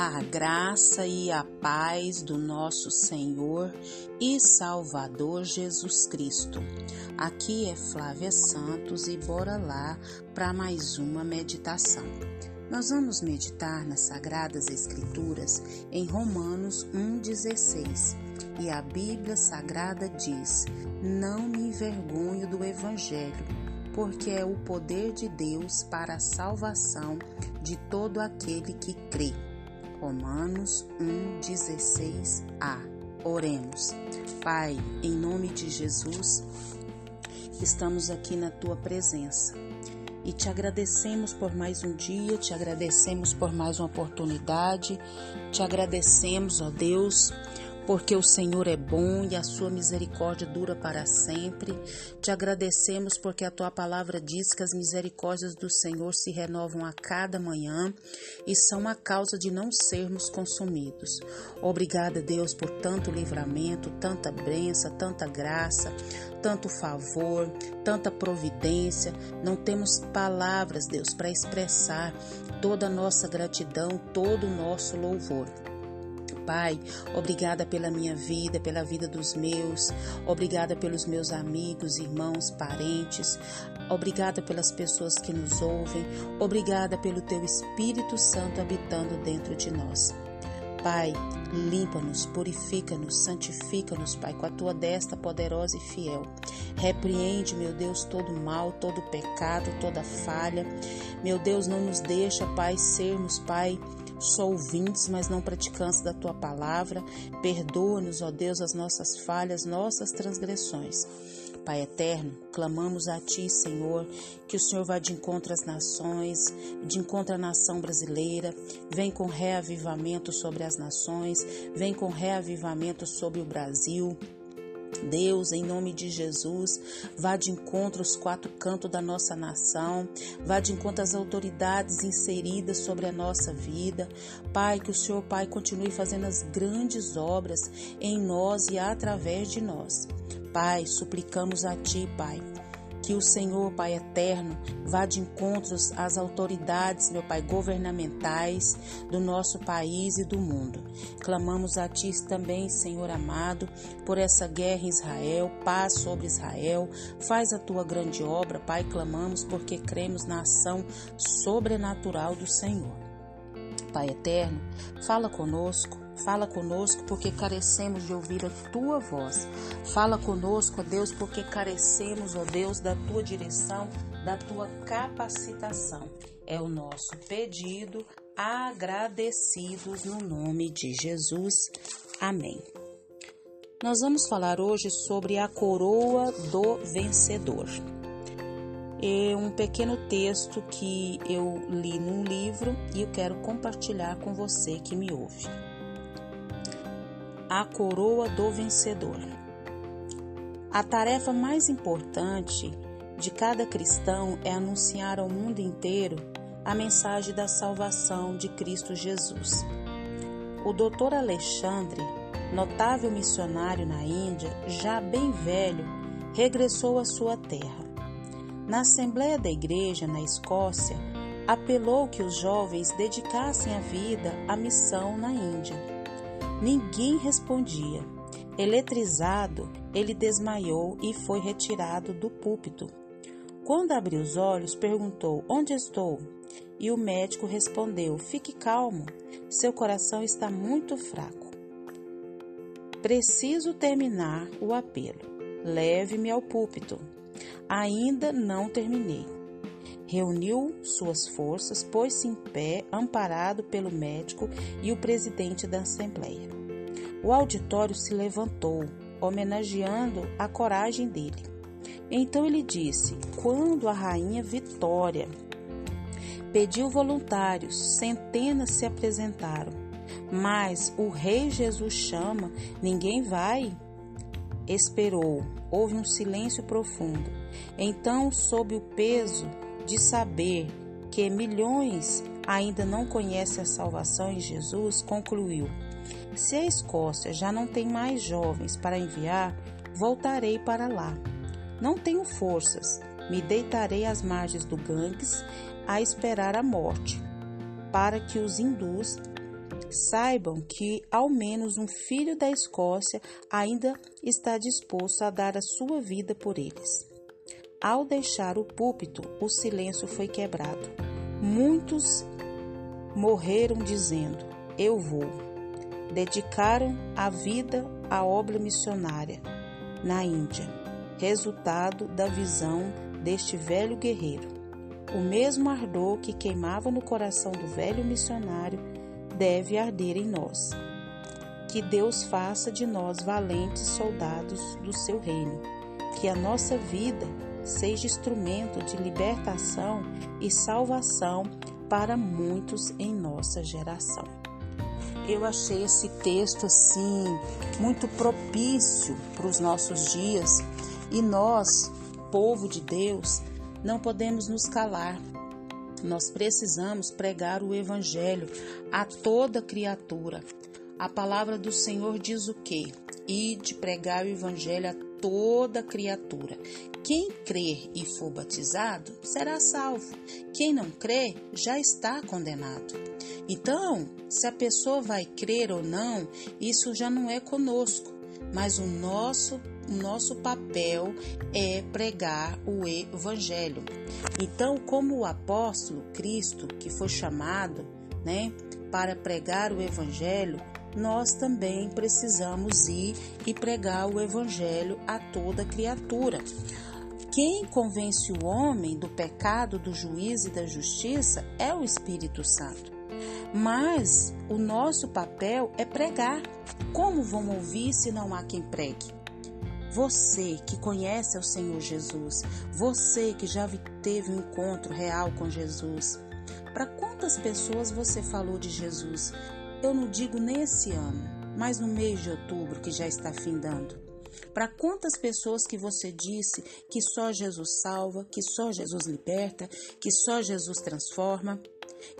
A graça e a paz do nosso Senhor e Salvador Jesus Cristo. Aqui é Flávia Santos e bora lá para mais uma meditação. Nós vamos meditar nas Sagradas Escrituras em Romanos 1,16 e a Bíblia Sagrada diz: Não me envergonho do Evangelho, porque é o poder de Deus para a salvação de todo aquele que crê Romanos 1,16a. Oremos. Pai, em nome de Jesus, estamos aqui na tua presença e te agradecemos por mais um dia, te agradecemos por mais uma oportunidade, te agradecemos, ó Deus, porque o Senhor é bom e a sua misericórdia dura para sempre. Te agradecemos porque a tua palavra diz que as misericórdias do Senhor se renovam a cada manhã e são a causa de não sermos consumidos. Obrigada, Deus, por tanto livramento, tanta bênção, tanta graça, tanto favor, tanta providência. Não temos palavras, Deus, para expressar toda a nossa gratidão, todo o nosso louvor. Pai, obrigada pela minha vida, pela vida dos meus, obrigada pelos meus amigos, irmãos, parentes, obrigada pelas pessoas que nos ouvem, obrigada pelo Teu Espírito Santo habitando dentro de nós. Pai, limpa-nos, purifica-nos, santifica-nos, Pai, com a tua destra poderosa e fiel. Repreende, meu Deus, todo mal, todo pecado, toda falha. Meu Deus, não nos deixa, Pai, sermos, Pai, só ouvintes, mas não praticantes da tua palavra. Perdoa-nos, ó Deus, as nossas falhas, nossas transgressões. Pai eterno, clamamos a Ti, Senhor, que o Senhor vá de encontro às nações, de encontro à nação brasileira, vem com reavivamento sobre as nações, vem com reavivamento sobre o Brasil. Deus, em nome de Jesus, vá de encontro aos quatro cantos da nossa nação, vá de encontro às autoridades inseridas sobre a nossa vida. Pai, que o Senhor, Pai, continue fazendo as grandes obras em nós e através de nós. Pai, suplicamos a Ti, Pai, que o Senhor, Pai eterno, vá de encontros às autoridades, meu Pai, governamentais do nosso país e do mundo. Clamamos a Ti também, Senhor amado, por essa guerra em Israel, paz sobre Israel. Faz a Tua grande obra, Pai, clamamos porque cremos na ação sobrenatural do Senhor. Pai eterno, fala conosco Fala conosco porque carecemos de ouvir a tua voz. Fala conosco, ó Deus, porque carecemos, ó Deus, da tua direção, da tua capacitação. É o nosso pedido, agradecidos no nome de Jesus. Amém. Nós vamos falar hoje sobre a coroa do vencedor. É um pequeno texto que eu li num livro e eu quero compartilhar com você que me ouve a coroa do vencedor. A tarefa mais importante de cada cristão é anunciar ao mundo inteiro a mensagem da salvação de Cristo Jesus. O Dr. Alexandre, notável missionário na Índia, já bem velho, regressou à sua terra. Na Assembleia da Igreja na Escócia, apelou que os jovens dedicassem a vida à missão na Índia. Ninguém respondia. Eletrizado, ele desmaiou e foi retirado do púlpito. Quando abriu os olhos, perguntou: Onde estou? E o médico respondeu: Fique calmo, seu coração está muito fraco. Preciso terminar o apelo. Leve-me ao púlpito. Ainda não terminei. Reuniu suas forças, pôs-se em pé, amparado pelo médico e o presidente da Assembleia. O auditório se levantou, homenageando a coragem dele. Então ele disse: Quando a rainha Vitória pediu voluntários, centenas se apresentaram. Mas o rei Jesus chama, ninguém vai. Esperou, houve um silêncio profundo. Então, sob o peso de saber que milhões ainda não conhecem a salvação em Jesus, concluiu: Se a Escócia já não tem mais jovens para enviar, voltarei para lá. Não tenho forças, me deitarei às margens do Ganges a esperar a morte, para que os hindus saibam que ao menos um filho da Escócia ainda está disposto a dar a sua vida por eles. Ao deixar o púlpito, o silêncio foi quebrado. Muitos morreram dizendo: Eu vou. Dedicaram a vida à obra missionária na Índia, resultado da visão deste velho guerreiro. O mesmo ardor que queimava no coração do velho missionário deve arder em nós. Que Deus faça de nós valentes soldados do seu reino. Que a nossa vida seja instrumento de libertação e salvação para muitos em nossa geração. Eu achei esse texto assim muito propício para os nossos dias e nós, povo de Deus, não podemos nos calar. Nós precisamos pregar o evangelho a toda criatura. A palavra do Senhor diz o quê? E de pregar o evangelho a toda criatura. Quem crer e for batizado será salvo. Quem não crer já está condenado. Então, se a pessoa vai crer ou não, isso já não é conosco, mas o nosso o nosso papel é pregar o evangelho. Então, como o apóstolo Cristo, que foi chamado, né, para pregar o evangelho, nós também precisamos ir e pregar o Evangelho a toda criatura. Quem convence o homem do pecado, do juízo e da justiça é o Espírito Santo. Mas o nosso papel é pregar. Como vão ouvir se não há quem pregue? Você que conhece o Senhor Jesus, você que já teve um encontro real com Jesus, para quantas pessoas você falou de Jesus? Eu não digo nesse ano, mas no mês de outubro que já está findando. Para quantas pessoas que você disse que só Jesus salva, que só Jesus liberta, que só Jesus transforma,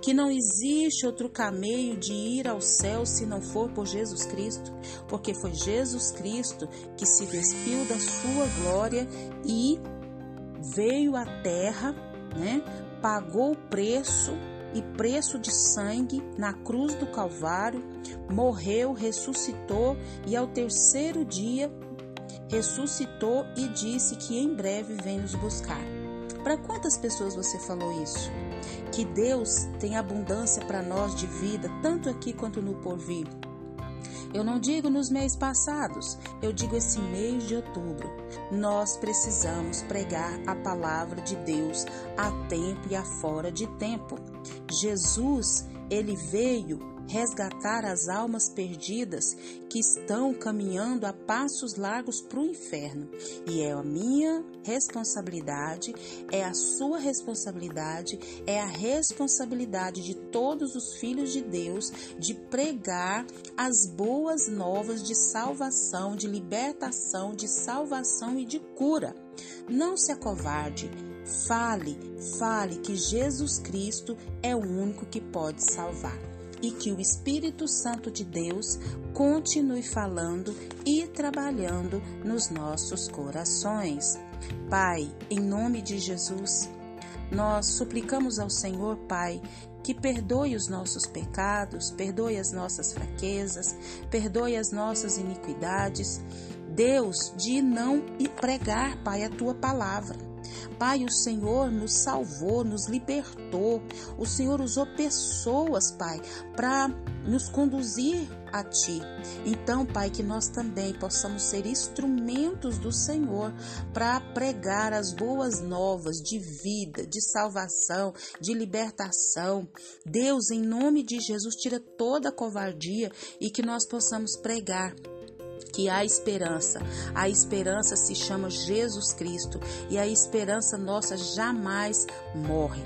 que não existe outro caminho de ir ao céu se não for por Jesus Cristo, porque foi Jesus Cristo que se despiu da sua glória e veio à terra, né? Pagou o preço e preço de sangue na cruz do Calvário, morreu, ressuscitou e ao terceiro dia ressuscitou e disse que em breve vem nos buscar. Para quantas pessoas você falou isso? Que Deus tem abundância para nós de vida, tanto aqui quanto no porvir. Eu não digo nos meses passados, eu digo esse mês de outubro. Nós precisamos pregar a palavra de Deus a tempo e a fora de tempo. Jesus, ele veio resgatar as almas perdidas que estão caminhando a passos largos para o inferno. E é a minha responsabilidade, é a sua responsabilidade, é a responsabilidade de todos os filhos de Deus de pregar as boas novas de salvação, de libertação, de salvação e de cura. Não se acovarde. Fale, fale que Jesus Cristo é o único que pode salvar e que o Espírito Santo de Deus continue falando e trabalhando nos nossos corações. Pai, em nome de Jesus, nós suplicamos ao Senhor, Pai, que perdoe os nossos pecados, perdoe as nossas fraquezas, perdoe as nossas iniquidades. Deus, de não pregar, Pai, a tua palavra. Pai, o Senhor nos salvou, nos libertou. O Senhor usou pessoas, Pai, para nos conduzir a Ti. Então, Pai, que nós também possamos ser instrumentos do Senhor para pregar as boas novas de vida, de salvação, de libertação. Deus, em nome de Jesus, tira toda a covardia e que nós possamos pregar que há esperança. A esperança se chama Jesus Cristo e a esperança nossa jamais morre.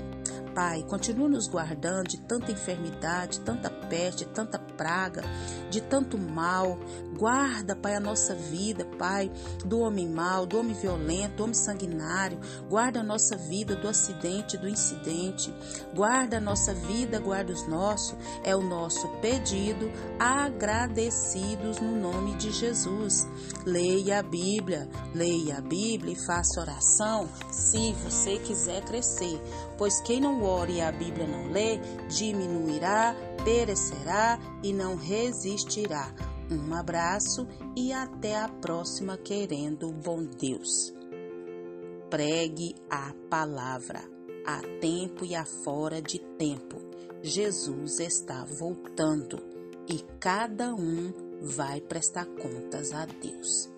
Pai, continua nos guardando de tanta enfermidade, tanta peste, tanta praga, de tanto mal. Guarda, Pai, a nossa vida, Pai, do homem mau, do homem violento, do homem sanguinário. Guarda a nossa vida do acidente, do incidente. Guarda a nossa vida, guarda os nossos. É o nosso pedido, agradecidos no nome de Jesus. Leia a Bíblia, leia a Bíblia e faça oração se você quiser crescer Pois quem não ora e a Bíblia não lê, diminuirá, perecerá e não resistirá. Um abraço e até a próxima, querendo bom Deus. Pregue a palavra, a tempo e a fora de tempo. Jesus está voltando e cada um vai prestar contas a Deus.